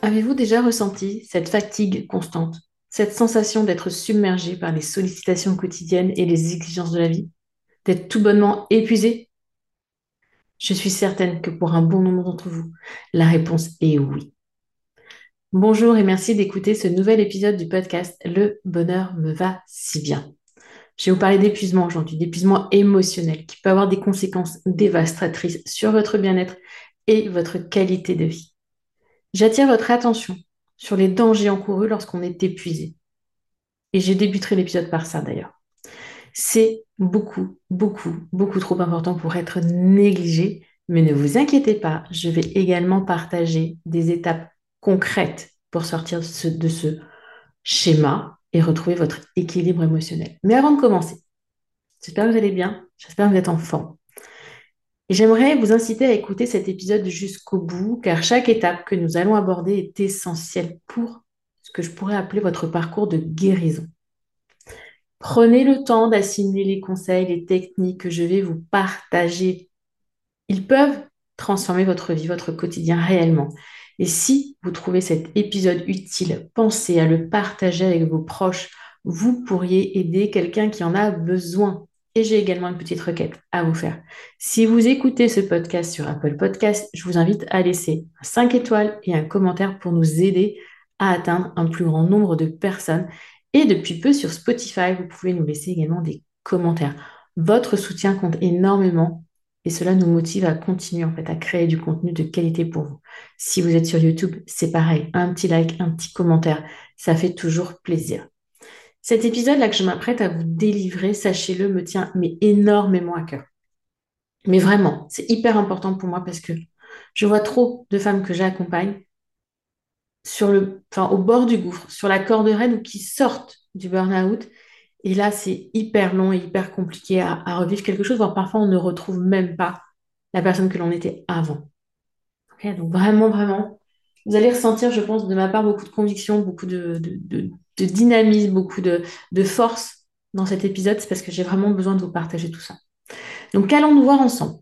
Avez-vous déjà ressenti cette fatigue constante, cette sensation d'être submergé par les sollicitations quotidiennes et les exigences de la vie, d'être tout bonnement épuisé? Je suis certaine que pour un bon nombre d'entre vous, la réponse est oui. Bonjour et merci d'écouter ce nouvel épisode du podcast Le bonheur me va si bien. Je vais vous parler d'épuisement aujourd'hui, d'épuisement émotionnel qui peut avoir des conséquences dévastatrices sur votre bien-être et votre qualité de vie. J'attire votre attention sur les dangers encourus lorsqu'on est épuisé. Et j'ai débuté l'épisode par ça d'ailleurs. C'est beaucoup, beaucoup, beaucoup trop important pour être négligé, mais ne vous inquiétez pas, je vais également partager des étapes concrètes pour sortir de ce, schéma et retrouver votre équilibre émotionnel. Mais avant de commencer, j'espère que vous allez bien, j'espère que vous êtes en forme. J'aimerais vous inciter à écouter cet épisode jusqu'au bout, car chaque étape que nous allons aborder est essentielle pour ce que je pourrais appeler votre parcours de guérison. Prenez le temps d'assimiler les conseils, les techniques que je vais vous partager. Ils peuvent transformer votre vie, votre quotidien réellement. Et si vous trouvez cet épisode utile, pensez à le partager avec vos proches. Vous pourriez aider quelqu'un qui en a besoin. Et j'ai également une petite requête à vous faire. Si vous écoutez ce podcast sur Apple Podcast, je vous invite à laisser 5 étoiles et un commentaire pour nous aider à atteindre un plus grand nombre de personnes. Et depuis peu sur Spotify, vous pouvez nous laisser également des commentaires. Votre soutien compte énormément et cela nous motive à continuer en fait à créer du contenu de qualité pour vous. Si vous êtes sur YouTube, c'est pareil, un petit like, un petit commentaire, ça fait toujours plaisir. Cet épisode-là que je m'apprête à vous délivrer, sachez-le, me tient mais énormément à cœur. Mais vraiment, c'est hyper important pour moi parce que je vois trop de femmes que j'accompagne sur le, enfin, au bord du gouffre, sur la corde raide ou qui sortent du burn-out. Et là, c'est hyper long et hyper compliqué à, revivre quelque chose, voire parfois on ne retrouve même pas la personne que l'on était avant. donc vraiment, vraiment, vous allez ressentir, je pense, de ma part beaucoup de conviction, beaucoup de, de dynamisme, beaucoup de, force dans cet épisode, c'est parce que j'ai vraiment besoin de vous partager tout ça. Donc, qu'allons-nous voir ensemble?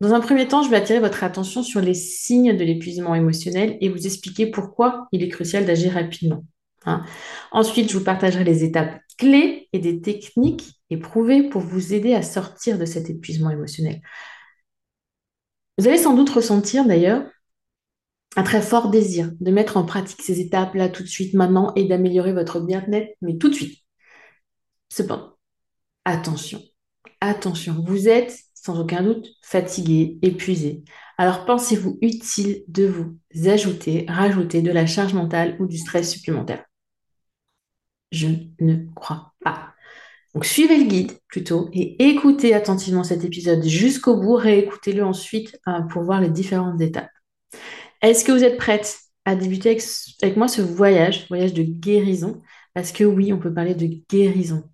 Dans un premier temps, je vais attirer votre attention sur les signes de l'épuisement émotionnel et vous expliquer pourquoi il est crucial d'agir rapidement. Hein. Ensuite, je vous partagerai les étapes clés et des techniques éprouvées pour vous aider à sortir de cet épuisement émotionnel. Vous allez sans doute ressentir d'ailleurs un très fort désir de mettre en pratique ces étapes-là tout de suite, maintenant, et d'améliorer votre bien-être, mais tout de suite. Cependant, attention, attention, vous êtes sans aucun doute fatigué, épuisé. Alors pensez-vous utile de vous ajouter, rajouter de la charge mentale ou du stress supplémentaire? Je ne crois pas. Donc suivez le guide plutôt et écoutez attentivement cet épisode jusqu'au bout, réécoutez-le ensuite euh, pour voir les différentes étapes. Est-ce que vous êtes prête à débuter avec, moi ce voyage, voyage de guérison? Parce que oui, on peut parler de guérison.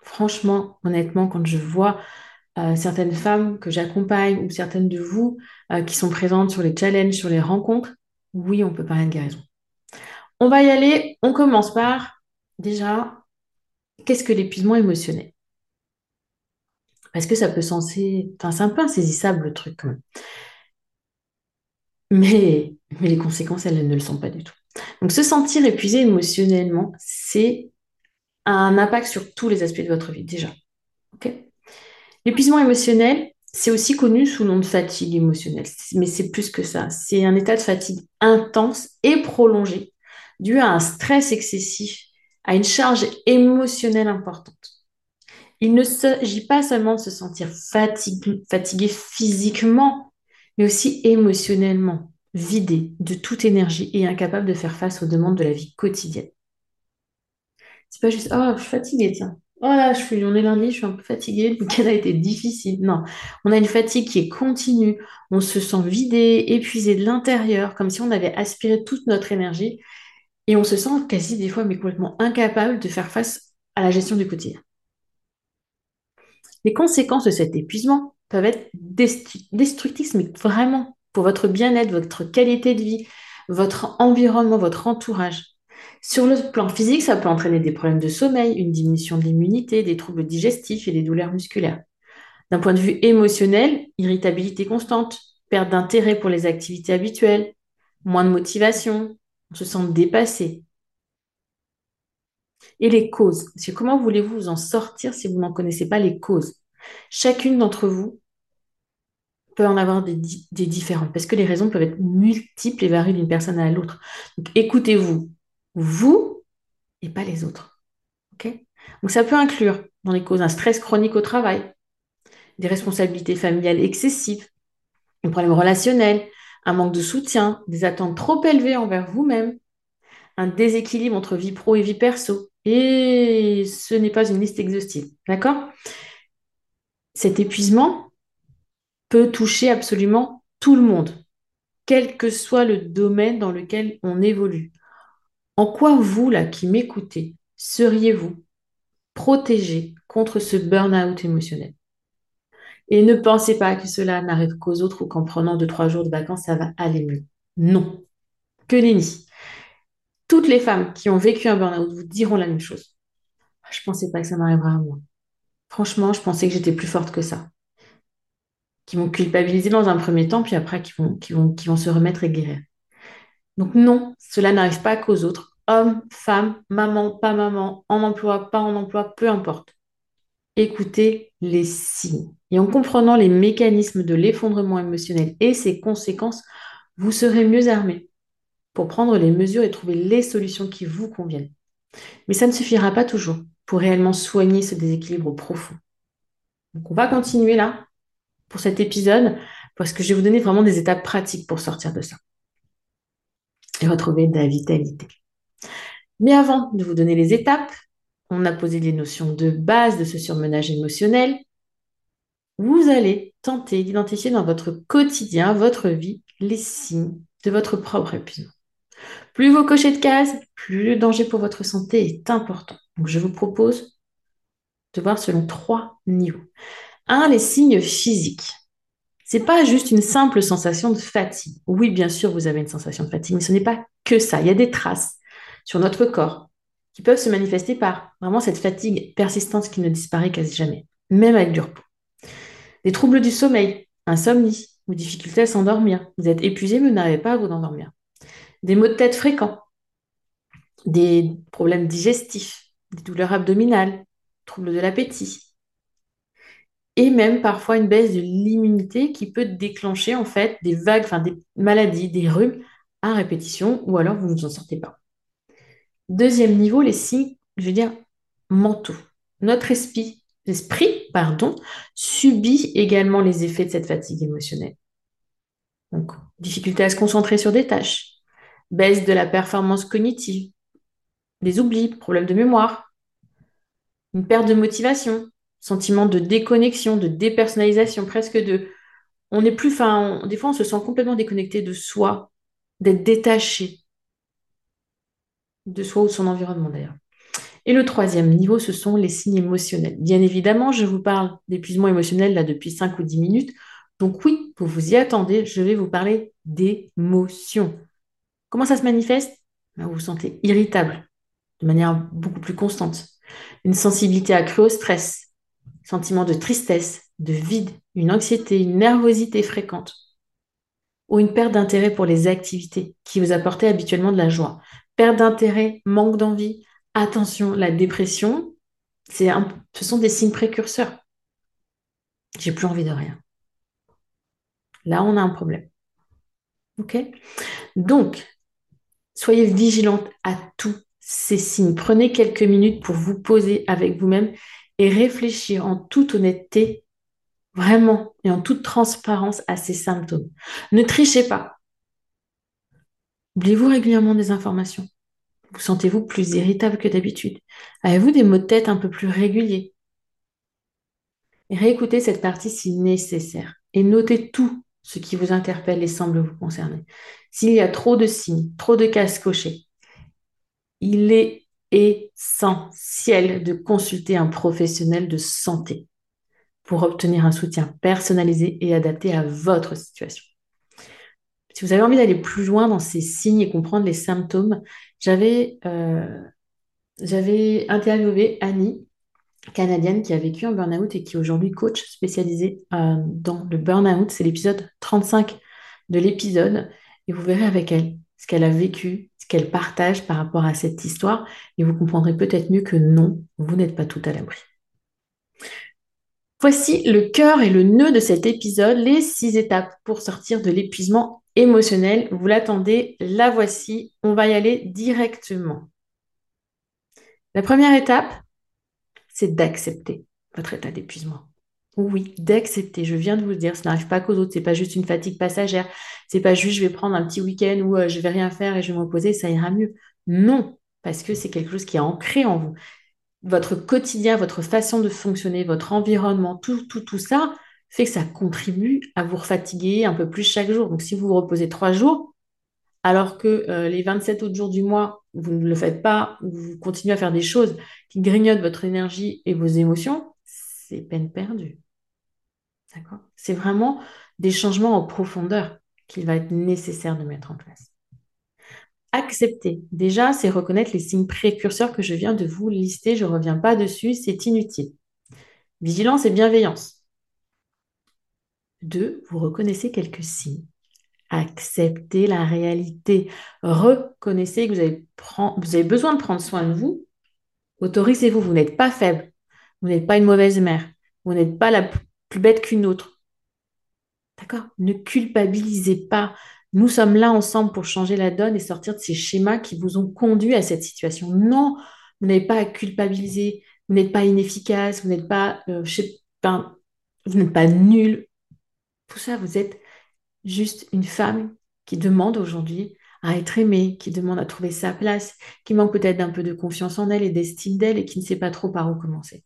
Franchement, honnêtement, quand je vois euh, certaines femmes que j'accompagne ou certaines de vous euh, qui sont présentes sur les challenges, sur les rencontres, oui, on peut parler de guérison. On va y aller. On commence par déjà, qu'est-ce que l'épuisement émotionnel? Parce que ça peut censé, enfin, c'est un peu insaisissable le truc quand même. Mais, les conséquences, elles, ne le sont pas du tout. Donc, se sentir épuisé émotionnellement, c'est un impact sur tous les aspects de votre vie déjà. L'épuisement émotionnel, c'est aussi connu sous le nom de fatigue émotionnelle, mais c'est plus que ça. C'est un état de fatigue intense et prolongé dû à un stress excessif, à une charge émotionnelle importante. Il ne s'agit pas seulement de se sentir fatigué physiquement, mais aussi émotionnellement, vidé de toute énergie et incapable de faire face aux demandes de la vie quotidienne. C'est pas juste, oh, je suis fatiguée, tiens. Oh là, je suis, on est lundi, je suis un peu fatiguée, le week-end a été difficile. Non, on a une fatigue qui est continue, on se sent vidé, épuisé de l'intérieur, comme si on avait aspiré toute notre énergie, et on se sent quasi des fois, mais complètement incapable de faire face à la gestion du quotidien. Les conséquences de cet épuisement peuvent être destructrices, mais vraiment pour votre bien-être, votre qualité de vie, votre environnement, votre entourage. Sur le plan physique, ça peut entraîner des problèmes de sommeil, une diminution de l'immunité, des troubles digestifs et des douleurs musculaires. D'un point de vue émotionnel, irritabilité constante, perte d'intérêt pour les activités habituelles, moins de motivation, on se sent dépassé. Et les causes. comment voulez-vous vous en sortir si vous n'en connaissez pas les causes? Chacune d'entre vous peut en avoir des, différentes, parce que les raisons peuvent être multiples et varient d'une personne à l'autre. Donc écoutez-vous, vous et pas les autres. Donc ça peut inclure dans les causes un stress chronique au travail, des responsabilités familiales excessives, un problème relationnel, un manque de soutien, des attentes trop élevées envers vous-même, un déséquilibre entre vie pro et vie perso. Et ce n'est pas une liste exhaustive. D'accord? Cet épuisement toucher absolument tout le monde, quel que soit le domaine dans lequel on évolue. En quoi vous, là, qui m'écoutez, seriez-vous protégé contre ce burn-out émotionnel? Et ne pensez pas que cela n'arrive qu'aux autres ou qu'en prenant deux, trois jours de vacances, ça va aller mieux. Non. Que nenni. Toutes les femmes qui ont vécu un burn-out vous diront la même chose. Je ne pensais pas que ça m'arriverait à moi. Franchement, je pensais que j'étais plus forte que ça. Qui vont culpabiliser dans un premier temps, puis après qui vont, qui vont, qui vont se remettre et guérir. Donc non, cela n'arrive pas qu'aux autres. Hommes, femmes, maman, pas maman, en emploi, pas en emploi, peu importe. Écoutez les signes. Et en comprenant les mécanismes de l'effondrement émotionnel et ses conséquences, vous serez mieux armé pour prendre les mesures et trouver les solutions qui vous conviennent. Mais ça ne suffira pas toujours pour réellement soigner ce déséquilibre profond. Donc on va continuer là pour cet épisode parce que je vais vous donner vraiment des étapes pratiques pour sortir de ça et retrouver de la vitalité. Mais avant de vous donner les étapes, on a posé les notions de base de ce surmenage émotionnel. Vous allez tenter d'identifier dans votre quotidien, votre vie, les signes de votre propre épuisement. Plus vous cochez de cases, plus le danger pour votre santé est important. Donc je vous propose de voir selon trois niveaux. Un, les signes physiques. C'est pas juste une simple sensation de fatigue. Oui, bien sûr, vous avez une sensation de fatigue, mais ce n'est pas que ça. Il y a des traces sur notre corps qui peuvent se manifester par vraiment cette fatigue persistante qui ne disparaît quasi jamais, même avec du repos. Des troubles du sommeil, insomnie ou difficulté à s'endormir. Vous êtes épuisé mais vous n'arrivez pas à vous endormir. Des maux de tête fréquents, des problèmes digestifs, des douleurs abdominales, troubles de l'appétit, et même parfois une baisse de l'immunité qui peut déclencher en fait des vagues, enfin des maladies, des rhumes à répétition ou alors vous ne vous en sortez pas. Deuxième niveau, les signes, je veux dire, mentaux. Notre esprit, esprit pardon, subit également les effets de cette fatigue émotionnelle. Donc, difficulté à se concentrer sur des tâches, baisse de la performance cognitive, des oublis, problèmes de mémoire, une perte de motivation, sentiment de déconnexion, de dépersonnalisation, presque de... On n'est plus, enfin, des fois on se sent complètement déconnecté de soi, d'être détaché de soi ou de son environnement d'ailleurs. Et le troisième niveau, ce sont les signes émotionnels. Bien évidemment, je vous parle d'épuisement émotionnel là depuis 5 ou 10 minutes. Donc oui, vous vous y attendez, je vais vous parler d'émotions. Comment ça se manifeste? Ben, Vous vous sentez irritable de manière beaucoup plus constante. Une sensibilité accrue au stress, sentiment de tristesse, de vide, une anxiété, une nervosité fréquente ou une perte d'intérêt pour les activités qui vous apportaient habituellement de la joie. Perte d'intérêt, manque d'envie, attention, la dépression, ce sont des signes précurseurs. J'ai plus envie de rien. Là, on a un problème. OK? Donc, soyez vigilante à tous ces signes. Prenez quelques minutes pour vous poser avec vous-même et réfléchir en toute honnêteté, vraiment, et en toute transparence à ces symptômes. Ne trichez pas. Oubliez-vous régulièrement des informations Vous sentez-vous plus irritable que d'habitude? Avez-vous des maux de tête un peu plus réguliers? Réécoutez cette partie si nécessaire et notez tout ce qui vous interpelle et semble vous concerner. S'il y a trop de signes, trop de cases cochées, il est essentiel de consulter un professionnel de santé pour obtenir un soutien personnalisé et adapté à votre situation. Si vous avez envie d'aller plus loin dans ces signes et comprendre les symptômes, j'avais euh, interviewé Annie, canadienne qui a vécu un burn-out et qui est aujourd'hui coach spécialisé euh, dans le burn-out. C'est l'épisode 35 de l'épisode et vous verrez avec elle ce qu'elle a vécu, ce qu'elle partage par rapport à cette histoire et vous comprendrez peut-être mieux que non, vous n'êtes pas tout à l'abri. Voici le cœur et le nœud de cet épisode, les six étapes pour sortir de l'épuisement émotionnel. Vous l'attendez, la voici, on va y aller directement. La première étape, c'est d'accepter votre état d'épuisement. Oui, d'accepter. Je viens de vous le dire, ça n'arrive pas qu'aux autres. C'est pas juste une fatigue passagère. C'est pas juste je vais prendre un petit week-end où je euh, je vais rien faire et je vais me reposer, ça ira mieux. Non, parce que c'est quelque chose qui est ancré en vous. Votre quotidien, votre façon de fonctionner, votre environnement, tout, tout, tout ça fait que ça contribue à vous fatiguer un peu plus chaque jour. Donc, si vous vous reposez trois jours, alors que euh, les 27 autres jours du mois, vous ne le faites pas, vous continuez à faire des choses qui grignotent votre énergie et vos émotions, c'est peine perdue. C'est vraiment des changements en profondeur qu'il va être nécessaire de mettre en place. Accepter, déjà, c'est reconnaître les signes précurseurs que je viens de vous lister. Je ne reviens pas dessus, c'est inutile. Vigilance et bienveillance. Deux, vous reconnaissez quelques signes acceptez la réalité. Reconnaissez que vous avez besoin de prendre soin de vous. Autorisez-vous, vous, n'êtes pas faible. Vous n'êtes pas une mauvaise mère. Vous n'êtes pas la plus bête qu'une autre. D'accord? Ne culpabilisez pas. Nous sommes là ensemble pour changer la donne et sortir de ces schémas qui vous ont conduit à cette situation. Non, vous n'avez pas à culpabiliser. Vous n'êtes pas inefficace. Vous n'êtes pas, euh, je sais vous n'êtes pas nul. Tout ça, vous êtes juste une femme qui demande aujourd'hui à être aimée, qui demande à trouver sa place, qui manque peut-être d'un peu de confiance en elle et d'estime d'elle et qui ne sait pas trop par où commencer.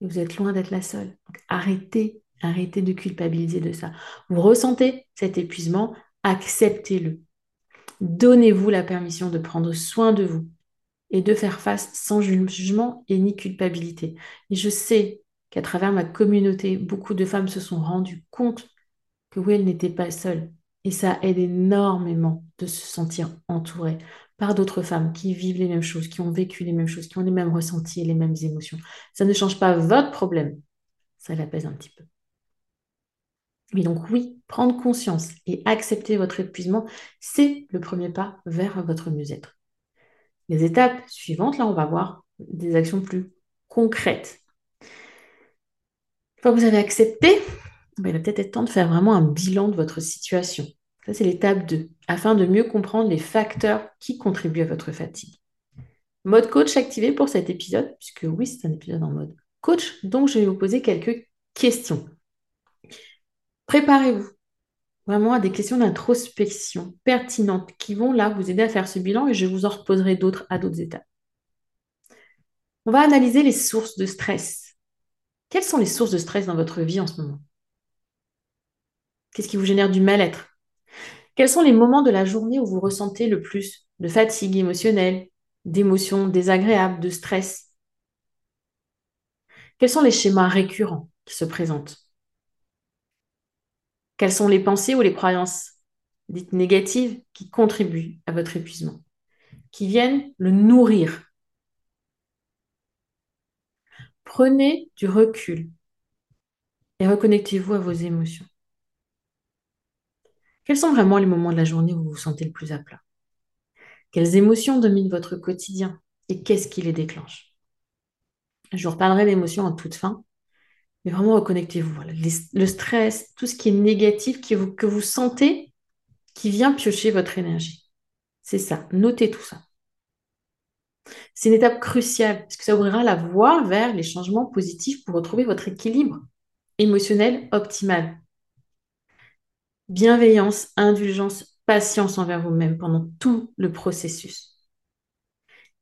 Vous êtes loin d'être la seule. arrêtez, arrêtez de culpabiliser de ça. Vous ressentez cet épuisement, acceptez-le. Donnez-vous la permission de prendre soin de vous et de faire face sans jugement et ni culpabilité. Et je sais qu'à travers ma communauté, beaucoup de femmes se sont rendues compte que oui, elle n'était pas seule. Et ça aide énormément de se sentir entourée par d'autres femmes qui vivent les mêmes choses, qui ont vécu les mêmes choses, qui ont les mêmes ressentis et les mêmes émotions. Ça ne change pas votre problème, ça l'apaise un petit peu. Mais donc oui, prendre conscience et accepter votre épuisement, c'est le premier pas vers votre mieux-être. Les étapes suivantes, là, on va voir des actions plus concrètes. Une fois que vous avez accepté, il va peut-être être temps de faire vraiment un bilan de votre situation. Ça, c'est l'étape 2, afin de mieux comprendre les facteurs qui contribuent à votre fatigue. Mode coach activé pour cet épisode, puisque oui, c'est un épisode en mode coach, donc je vais vous poser quelques questions. Préparez-vous vraiment à des questions d'introspection pertinentes qui vont là vous aider à faire ce bilan et je vous en reposerai d'autres à d'autres étapes. On va analyser les sources de stress. Quelles sont les sources de stress dans votre vie en ce moment? Qu'est-ce qui vous génère du mal-être? Quels sont les moments de la journée où vous ressentez le plus de fatigue émotionnelle, d'émotions désagréables, de stress? Quels sont les schémas récurrents qui se présentent? Quelles sont les pensées ou les croyances dites négatives qui contribuent à votre épuisement, qui viennent le nourrir? Prenez du recul et reconnectez-vous à vos émotions. Quels sont vraiment les moments de la journée où vous vous sentez le plus à plat? Quelles émotions dominent votre quotidien? Et qu'est-ce qui les déclenche? Je vous reparlerai d'émotions en toute fin, mais vraiment reconnectez-vous. Le stress, tout ce qui est négatif que vous sentez qui vient piocher votre énergie. C'est ça, notez tout ça. C'est une étape cruciale parce que ça ouvrira la voie vers les changements positifs pour retrouver votre équilibre émotionnel optimal. Bienveillance, indulgence, patience envers vous-même pendant tout le processus.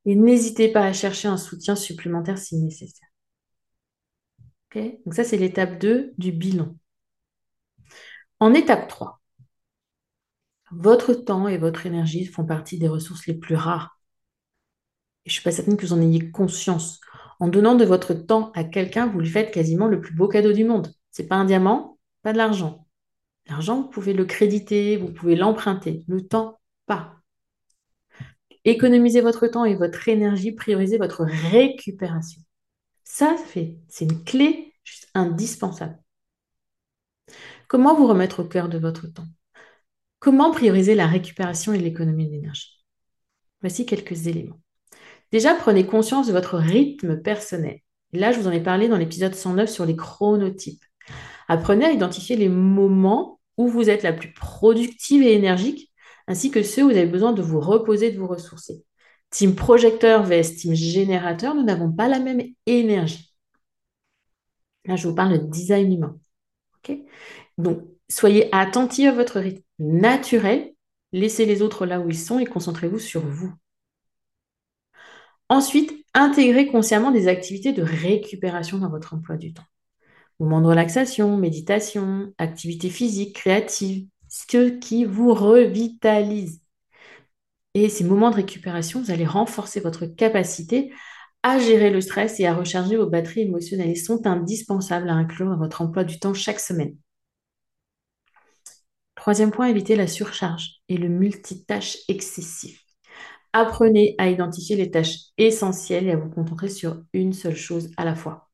Et n'hésitez pas à chercher un soutien supplémentaire si nécessaire. Donc ça, c'est l'étape 2 du bilan. En étape 3, votre temps et votre énergie font partie des ressources les plus rares je ne suis pas certaine que vous en ayez conscience. En donnant de votre temps à quelqu'un, vous lui faites quasiment le plus beau cadeau du monde. Ce n'est pas un diamant, pas de l'argent. L'argent, vous pouvez le créditer, vous pouvez l'emprunter. Le temps, pas. Économisez votre temps et votre énergie, priorisez votre récupération. Ça, fait, c'est une clé juste indispensable. Comment vous remettre au cœur de votre temps? Comment prioriser la récupération et l'économie d'énergie? Voici quelques éléments. Déjà, prenez conscience de votre rythme personnel. là, je vous en ai parlé dans l'épisode 109 sur les chronotypes. Apprenez à identifier les moments où vous êtes la plus productive et énergique, ainsi que ceux où vous avez besoin de vous reposer, de vous ressourcer. Team projecteur vs team générateur, nous n'avons pas la même énergie. Là, je vous parle de design humain. Donc, soyez attentifs à votre rythme naturel, laissez les autres là où ils sont et concentrez-vous sur vous. Ensuite, intégrez consciemment des activités de récupération dans votre emploi du temps. Moments de relaxation, méditation, activités physiques, créatives, ce qui vous revitalise. Et ces moments de récupération, vous allez renforcer votre capacité à gérer le stress et à recharger vos batteries émotionnelles. Ils sont indispensables à inclure dans votre emploi du temps chaque semaine. Troisième point, évitez la surcharge et le multitâche excessif. Apprenez à identifier les tâches essentielles et à vous concentrer sur une seule chose à la fois.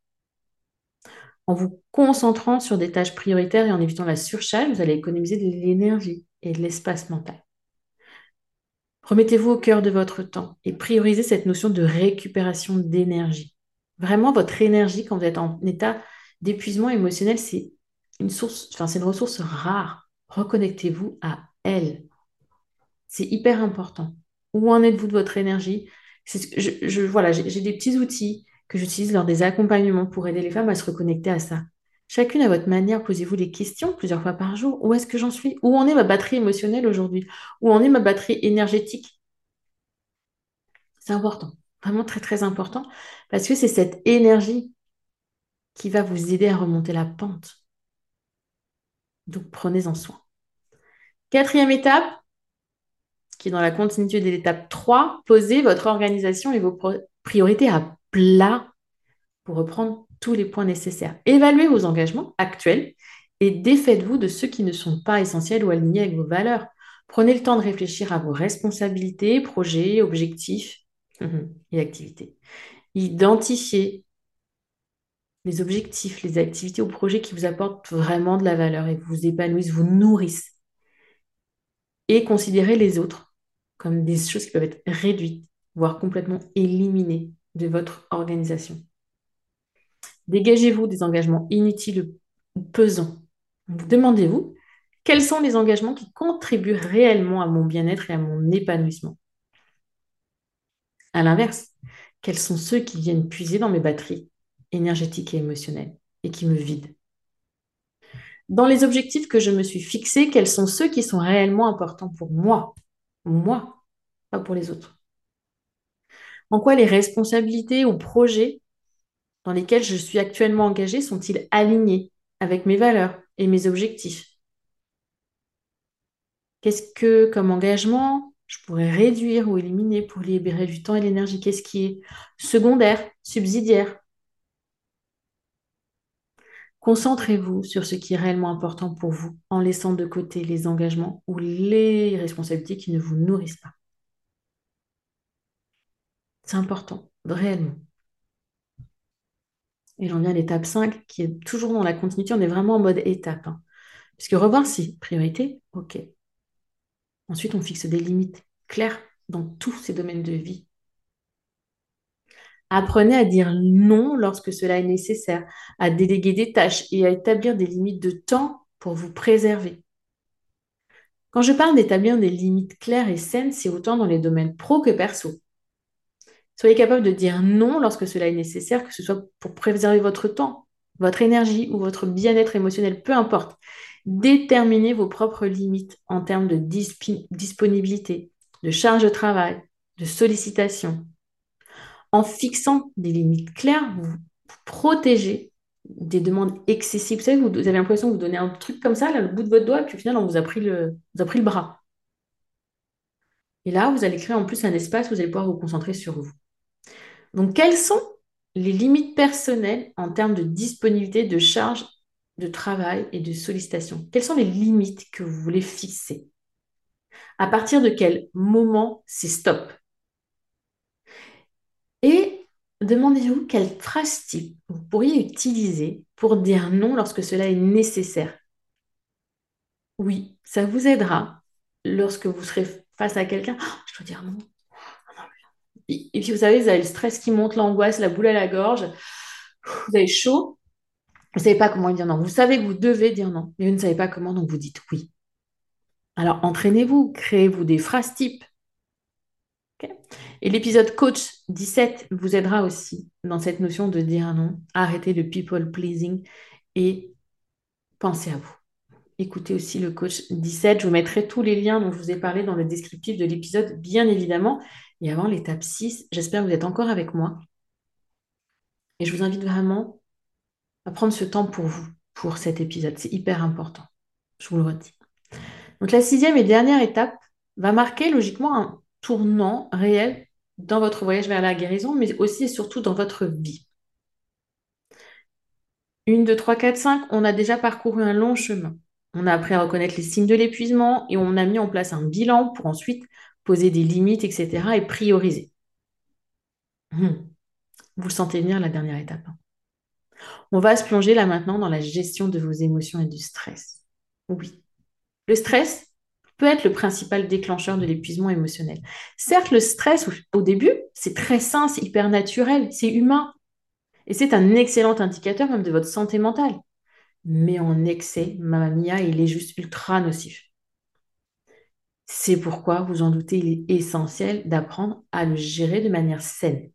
En vous concentrant sur des tâches prioritaires et en évitant la surcharge, vous allez économiser de l'énergie et de l'espace mental. Remettez-vous au cœur de votre temps et priorisez cette notion de récupération d'énergie. Vraiment, votre énergie, quand vous êtes en état d'épuisement émotionnel, c'est une source, enfin, c'est une ressource rare. Reconnectez-vous à elle. C'est hyper important. Où en êtes-vous de votre énergie? Je, voilà, j'ai des petits outils que j'utilise lors des accompagnements pour aider les femmes à se reconnecter à ça. Chacune à votre manière, posez-vous des questions plusieurs fois par jour. Où est-ce que j'en suis? Où en est ma batterie émotionnelle aujourd'hui? Où en est ma batterie énergétique? C'est important, vraiment très très important, parce que c'est cette énergie qui va vous aider à remonter la pente. Donc prenez-en soin. Quatrième étape, qui est dans la continuité de l'étape 3, posez votre organisation et vos priorités à plat pour reprendre tous les points nécessaires. Évaluez vos engagements actuels et défaites-vous de ceux qui ne sont pas essentiels ou alignés avec vos valeurs. Prenez le temps de réfléchir à vos responsabilités, projets, objectifs et activités. Identifiez les objectifs, les activités ou projets qui vous apportent vraiment de la valeur et vous épanouissent, vous nourrissent. Et considérez les autres comme des choses qui peuvent être réduites, voire complètement éliminées de votre organisation. Dégagez-vous des engagements inutiles ou pesants. Demandez-vous Quels sont les engagements qui contribuent réellement à mon bien-être et à mon épanouissement? À l'inverse, quels sont ceux qui viennent puiser dans mes batteries énergétiques et émotionnelles et qui me vident? Dans les objectifs que je me suis fixés, quels sont ceux qui sont réellement importants pour moi? Moi, pas pour les autres. En quoi les responsabilités ou projets dans lesquels je suis actuellement engagée sont-ils alignés avec mes valeurs et mes objectifs? Qu'est-ce que, comme engagement, je pourrais réduire ou éliminer pour libérer du temps et l'énergie? Qu'est-ce qui est secondaire, subsidiaire? Concentrez-vous sur ce qui est réellement important pour vous en laissant de côté les engagements ou les responsabilités qui ne vous nourrissent pas. C'est important, réellement. Et j'en viens à l'étape 5 qui est toujours dans la continuité. On est vraiment en mode étape. Hein. Puisque revoir si, priorité, ok. Ensuite, on fixe des limites claires dans tous ces domaines de vie. Apprenez à dire non lorsque cela est nécessaire, à déléguer des tâches et à établir des limites de temps pour vous préserver. Quand je parle d'établir des limites claires et saines, c'est autant dans les domaines pro que perso. Soyez capable de dire non lorsque cela est nécessaire, que ce soit pour préserver votre temps, votre énergie ou votre bien-être émotionnel, peu importe. Déterminez vos propres limites en termes de disponibilité, de charge de travail, de sollicitation. En fixant des limites claires, vous, protégez des demandes excessives. Vous savez, vous, avez l'impression que vous donnez un truc comme ça, là, le bout de votre doigt, puis au final, on vous a pris le, vous a pris le bras. Et là, vous allez créer en plus un espace où vous allez pouvoir vous concentrer sur vous. Donc, quelles sont les limites personnelles en termes de disponibilité, de charge de travail et de sollicitation? Quelles sont les limites que vous voulez fixer? À partir de quel moment c'est stop? Et demandez-vous quelle phrase type vous pourriez utiliser pour dire non lorsque cela est nécessaire? Oui, ça vous aidera lorsque vous serez face à quelqu'un. Oh, je dois dire non. Et puis, vous savez, vous avez le stress qui monte, l'angoisse, la boule à la gorge. Vous avez chaud. Vous ne savez pas comment dire non. Vous savez que vous devez dire non, mais vous ne savez pas comment, donc vous dites oui. Alors, entraînez-vous, créez-vous des phrases types. et l'épisode coach 17 vous aidera aussi dans cette notion de dire non, arrêtez le people pleasing et pensez à vous. Écoutez aussi le coach 17. Je vous mettrai tous les liens dont je vous ai parlé dans le descriptif de l'épisode, bien évidemment. Et avant l'étape 6, j'espère que vous êtes encore avec moi. Et je vous invite vraiment à prendre ce temps pour vous, pour cet épisode. C'est hyper important. Je vous le redis. Donc la sixième et dernière étape va marquer logiquement un tournant réel dans votre voyage vers la guérison, mais aussi et surtout dans votre vie. Une, deux, trois, quatre, cinq, on a déjà parcouru un long chemin. On a appris à reconnaître les signes de l'épuisement et on a mis en place un bilan pour ensuite poser des limites, etc. et prioriser. Hmm. Vous sentez venir la dernière étape. Hein. On va se plonger là maintenant dans la gestion de vos émotions et du stress. Oui. Le stress peut être le principal déclencheur de l'épuisement émotionnel. Certes, le stress, au début, c'est très sain, c'est hyper naturel, c'est humain. Et c'est un excellent indicateur même de votre santé mentale. Mais en excès, mamma mia, il est juste ultra nocif. C'est pourquoi, vous en doutez, il est essentiel d'apprendre à le gérer de manière saine.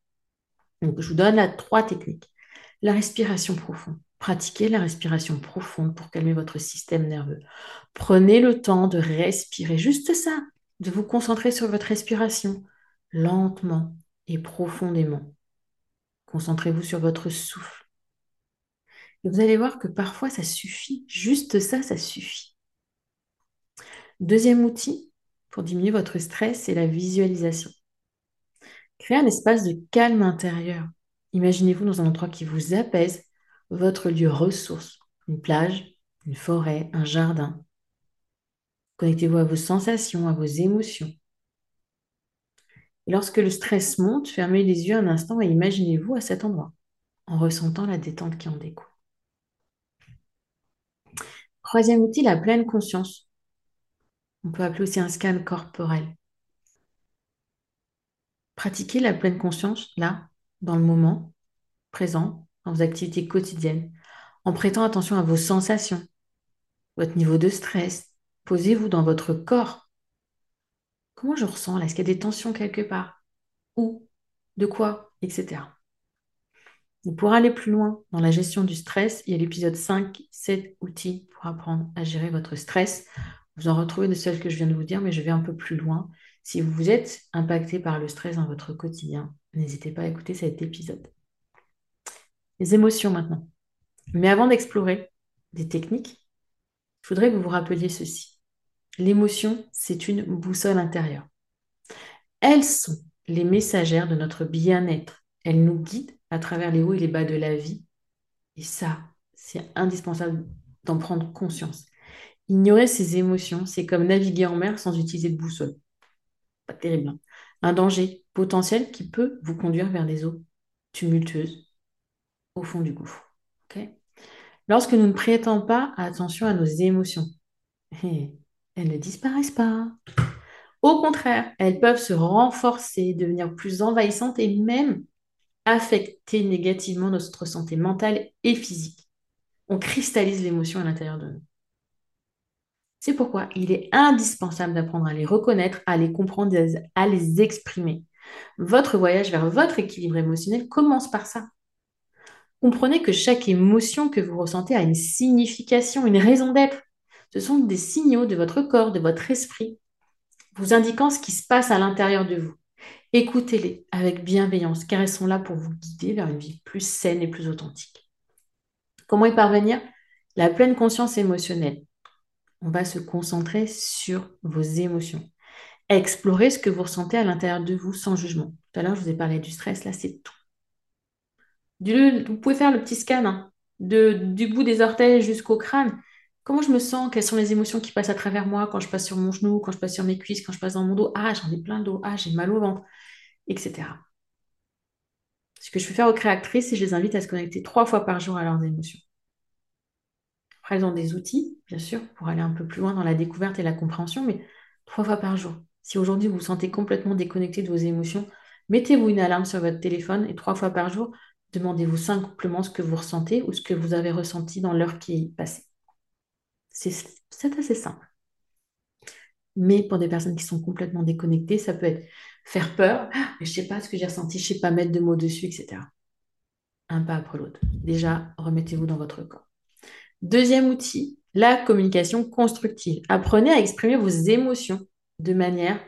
Je vous donne trois techniques. La respiration profonde. Pratiquez la respiration profonde pour calmer votre système nerveux. Prenez le temps de respirer, juste ça, de vous concentrer sur votre respiration, lentement et profondément. Concentrez-vous sur votre souffle. Et vous allez voir que parfois ça suffit, juste ça, ça suffit. Deuxième outil, pour diminuer votre stress, c'est la visualisation. Créez un espace de calme intérieur. Imaginez-vous dans un endroit qui vous apaise, votre lieu ressource, une plage, une forêt, un jardin. Connectez-vous à vos sensations, à vos émotions. Et lorsque le stress monte, fermez les yeux un instant et imaginez-vous à cet endroit, en ressentant la détente qui en découle. Troisième outil, la pleine conscience. On peut appeler aussi un scan corporel. Pratiquez la pleine conscience là, dans le moment présent, dans vos activités quotidiennes, en prêtant attention à vos sensations, votre niveau de stress, Posez-vous dans votre corps. Comment je ressens là? Est-ce qu'il y a des tensions quelque part? Où? De quoi? Etc. pour aller plus loin dans la gestion du stress, il y a l'épisode 5, 7 outils pour apprendre à gérer votre stress. Vous en retrouvez de celles que je viens de vous dire, mais je vais un peu plus loin. Si vous êtes impacté par le stress dans votre quotidien, n'hésitez pas à écouter cet épisode. Les émotions maintenant. Mais avant d'explorer des techniques, je voudrais que vous vous rappeliez ceci. L'émotion, c'est une boussole intérieure. Elles sont les messagères de notre bien-être. Elles nous guident à travers les hauts et les bas de la vie. Et ça, c'est indispensable d'en prendre conscience. Ignorer ses émotions, c'est comme naviguer en mer sans utiliser de boussole. Pas terrible. Hein. Un danger potentiel qui peut vous conduire vers des eaux tumultueuses au fond du gouffre. Lorsque nous ne prêtons pas attention à nos émotions, elles ne disparaissent pas. Au contraire, elles peuvent se renforcer, devenir plus envahissantes et même affecter négativement notre santé mentale et physique. On cristallise l'émotion à l'intérieur de nous. C'est pourquoi il est indispensable d'apprendre à les reconnaître, à les comprendre, à les exprimer. Votre voyage vers votre équilibre émotionnel commence par ça. Comprenez que chaque émotion que vous ressentez a une signification, une raison d'être. Ce sont des signaux de votre corps, de votre esprit, vous indiquant ce qui se passe à l'intérieur de vous. Écoutez-les avec bienveillance, car elles sont là pour vous guider vers une vie plus saine et plus authentique. Comment y parvenir? La pleine conscience émotionnelle. On va se concentrer sur vos émotions. Explorer ce que vous ressentez à l'intérieur de vous sans jugement. Tout à l'heure, je vous ai parlé du stress, là, c'est tout vous pouvez faire le petit scan hein, du bout des orteils jusqu'au crâne. Comment je me sens? Quelles sont les émotions qui passent à travers moi quand je passe sur mon genou, quand je passe sur mes cuisses, quand je passe dans mon dos? Ah, j'en ai plein d'eau. Ah, j'ai mal au ventre, etc. Ce que je fais faire aux créatrices, c'est que je les invite à se connecter trois fois par jour à leurs émotions. Après, elles ont des outils, bien sûr, pour aller un peu plus loin dans la découverte et la compréhension, mais trois fois par jour. Si aujourd'hui vous vous sentez complètement déconnecté de vos émotions, mettez-vous une alarme sur votre téléphone et trois fois par jour, Demandez-vous simplement ce que vous ressentez ou ce que vous avez ressenti dans l'heure qui est passée. C'est assez simple. Mais pour des personnes qui sont complètement déconnectées, ça peut être faire peur, ah, je ne sais pas ce que j'ai ressenti, je ne sais pas mettre de mots dessus, etc. Un pas après l'autre. Déjà, remettez-vous dans votre corps. Deuxième outil, la communication constructive. Apprenez à exprimer vos émotions de manière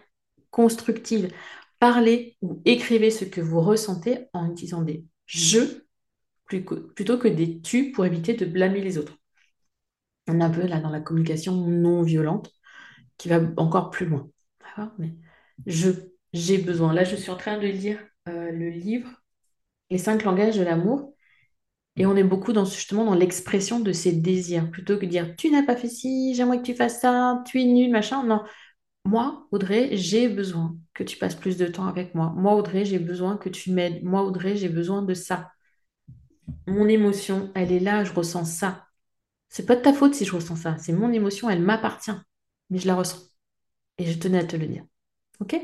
constructive. Parlez ou écrivez ce que vous ressentez en utilisant des je plutôt que des tu pour éviter de blâmer les autres. On est un peu là dans la communication non violente qui va encore plus loin. Mais je, j'ai besoin. Là, je suis en train de lire euh, le livre Les cinq langages de l'amour. Et on est beaucoup dans, justement dans l'expression de ses désirs, plutôt que de dire tu n'as pas fait ci, j'aimerais que tu fasses ça, tu es nul, machin. Non, moi, Audrey, j'ai besoin que tu passes plus de temps avec moi. Moi, Audrey, j'ai besoin que tu m'aides. Moi, Audrey, j'ai besoin de ça. Mon émotion, elle est là, je ressens ça. C'est pas de ta faute si je ressens ça. C'est mon émotion, elle m'appartient. Mais je la ressens. Et je tenais à te le dire. OK?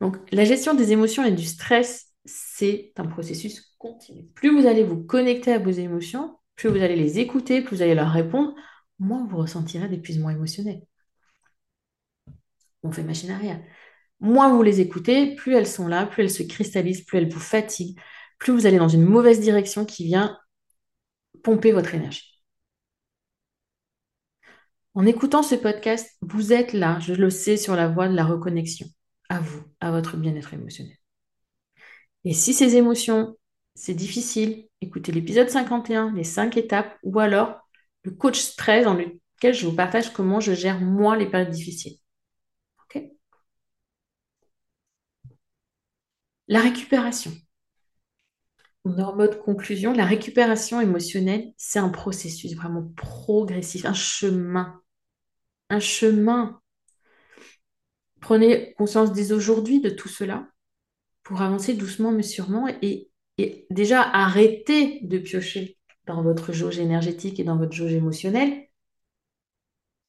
Donc, la gestion des émotions et du stress, c'est un processus Plus vous allez vous connecter à vos émotions, plus vous allez les écouter, plus vous allez leur répondre, moins vous ressentirez d'épuisement émotionnel on fait machine arrière. Moins vous les écoutez, plus elles sont là, plus elles se cristallisent, plus elles vous fatiguent, plus vous allez dans une mauvaise direction qui vient pomper votre énergie. En écoutant ce podcast, vous êtes là, je le sais, sur la voie de la reconnexion à vous, à votre bien-être émotionnel. Et si ces émotions, c'est difficile, écoutez l'épisode 51, les 5 étapes, ou alors le coach stress dans lequel je vous partage comment je gère moi les périodes difficiles. La récupération. On est en mode conclusion. La récupération émotionnelle, c'est un processus vraiment progressif, un chemin. Un chemin. Prenez conscience dès aujourd'hui de tout cela pour avancer doucement mais sûrement et, et déjà arrêter de piocher dans votre jauge énergétique et dans votre jauge émotionnelle.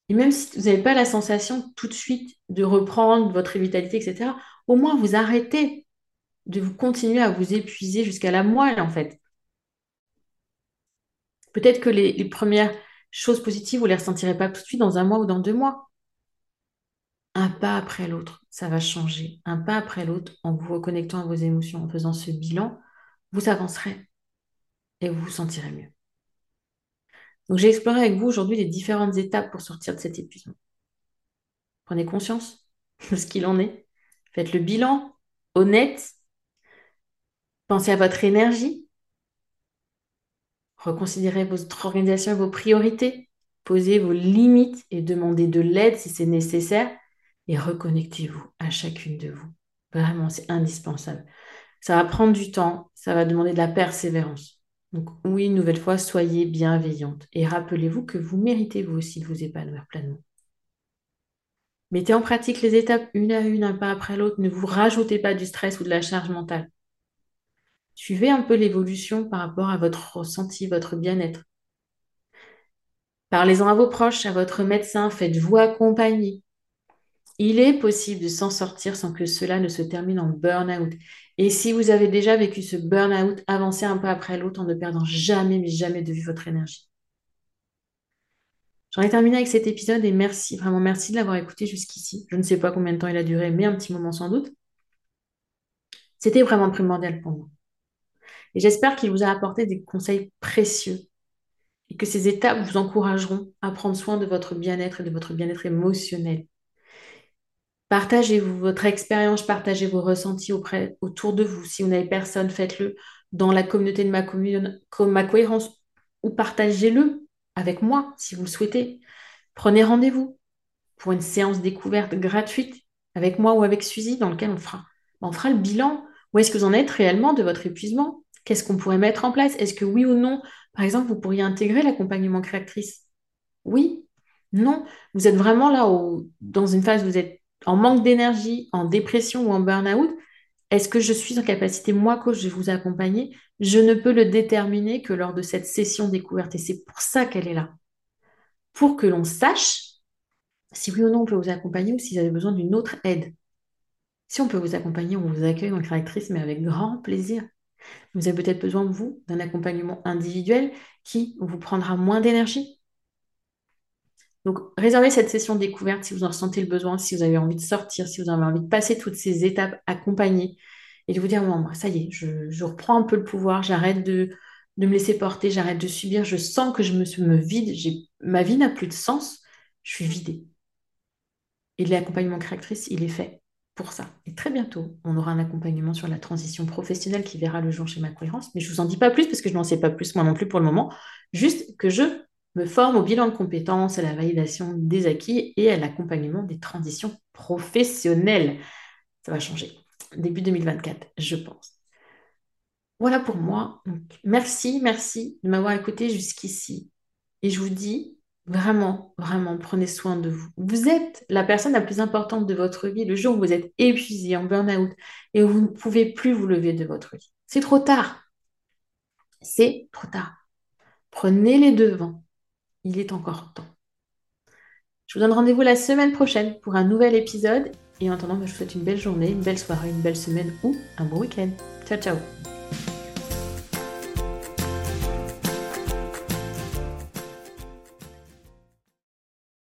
Et même si vous n'avez pas la sensation tout de suite de reprendre votre vitalité, etc., au moins vous arrêtez de vous continuer à vous épuiser jusqu'à la moelle, en fait. Peut-être que les, premières choses positives, vous ne les ressentirez pas tout de suite dans un mois ou dans deux mois. un pas après l'autre, ça va changer. Un pas après l'autre, en vous reconnectant à vos émotions, en faisant ce bilan, vous avancerez et vous vous sentirez mieux. Donc j'ai exploré avec vous aujourd'hui les différentes étapes pour sortir de cet épuisement. Prenez conscience de ce qu'il en est. Faites le bilan honnête. Pensez à votre énergie. Reconsidérez votre organisation vos priorités. Posez vos limites et demandez de l'aide si c'est nécessaire. Et reconnectez-vous à chacune de vous. Vraiment, c'est indispensable. Ça va prendre du temps, ça va demander de la persévérance. Donc oui, une nouvelle fois, soyez bienveillante et rappelez-vous que vous méritez vous aussi de vous épanouir pleinement. Mettez en pratique les étapes une à une, un pas après l'autre. Ne vous rajoutez pas du stress ou de la charge mentale. Suivez un peu l'évolution par rapport à votre ressenti, votre bien-être. Parlez-en à vos proches, à votre médecin, faites-vous accompagner. Il est possible de s'en sortir sans que cela ne se termine en burn-out. Et si vous avez déjà vécu ce burn-out, avancez un peu après l'autre en ne perdant jamais, mais jamais de vue votre énergie. J'en ai terminé avec cet épisode et merci, vraiment merci de l'avoir écouté jusqu'ici. Je ne sais pas combien de temps il a duré, mais un petit moment sans doute. C'était vraiment primordial pour moi. Et j'espère qu'il vous a apporté des conseils précieux et que ces étapes vous encourageront à prendre soin de votre bien-être et de votre bien-être émotionnel. Partagez-vous votre expérience, partagez vos ressentis autour de vous. Si vous n'avez personne, faites-le dans la communauté de ma, cohérence ou partagez-le avec moi si vous le souhaitez. Prenez rendez-vous pour une séance découverte gratuite avec moi ou avec Suzy dans lequel on fera, on fera le bilan. Où est-ce que vous en êtes réellement de votre épuisement? Qu'est-ce qu'on pourrait mettre en place? Est-ce que oui ou non, par exemple, vous pourriez intégrer l'accompagnement créatrice Oui Non Vous êtes vraiment là dans une phase où vous êtes en manque d'énergie, en dépression ou en burn-out est-ce que je suis en capacité, moi, coach, de vous accompagner? Je ne peux le déterminer que lors de cette session découverte. Et c'est pour ça qu'elle est là. Pour que l'on sache si oui ou non on peut vous accompagner ou si vous avez besoin d'une autre aide. Si on peut vous accompagner, on vous accueille en créatrice, mais avec grand plaisir. Vous avez peut-être besoin, vous, d'un accompagnement individuel qui vous prendra moins d'énergie, donc, réservez cette session découverte si vous en ressentez le besoin, si vous avez envie de sortir, si vous avez envie de passer toutes ces étapes accompagnées et de vous dire, bon, ça y est, je, reprends un peu le pouvoir, j'arrête de, me laisser porter, j'arrête de subir, je sens que je me, me vide, ma vie n'a plus de sens, je suis vidée. Et l'accompagnement créatrice, il est fait pour ça. Et très bientôt, on aura un accompagnement sur la transition professionnelle qui verra le jour chez ma cohérence, mais je ne vous en dis pas plus parce que je n'en sais pas plus moi non plus pour le moment, juste que je me forme au bilan de compétences, à la validation des acquis et à l'accompagnement des transitions professionnelles. Ça va changer. Début 2024, je pense. Voilà pour moi. merci, merci de m'avoir écouté jusqu'ici. Et je vous dis vraiment, vraiment, prenez soin de vous. Vous êtes la personne la plus importante de votre vie le jour où vous êtes épuisé, en burn-out et vous ne pouvez plus vous lever de votre vie. C'est trop tard. C'est trop tard. Prenez les devants il est encore temps. Je vous donne rendez-vous la semaine prochaine pour un nouvel épisode. Et en attendant, je vous souhaite une belle journée, une belle soirée, une belle semaine ou un bon week-end. Ciao, ciao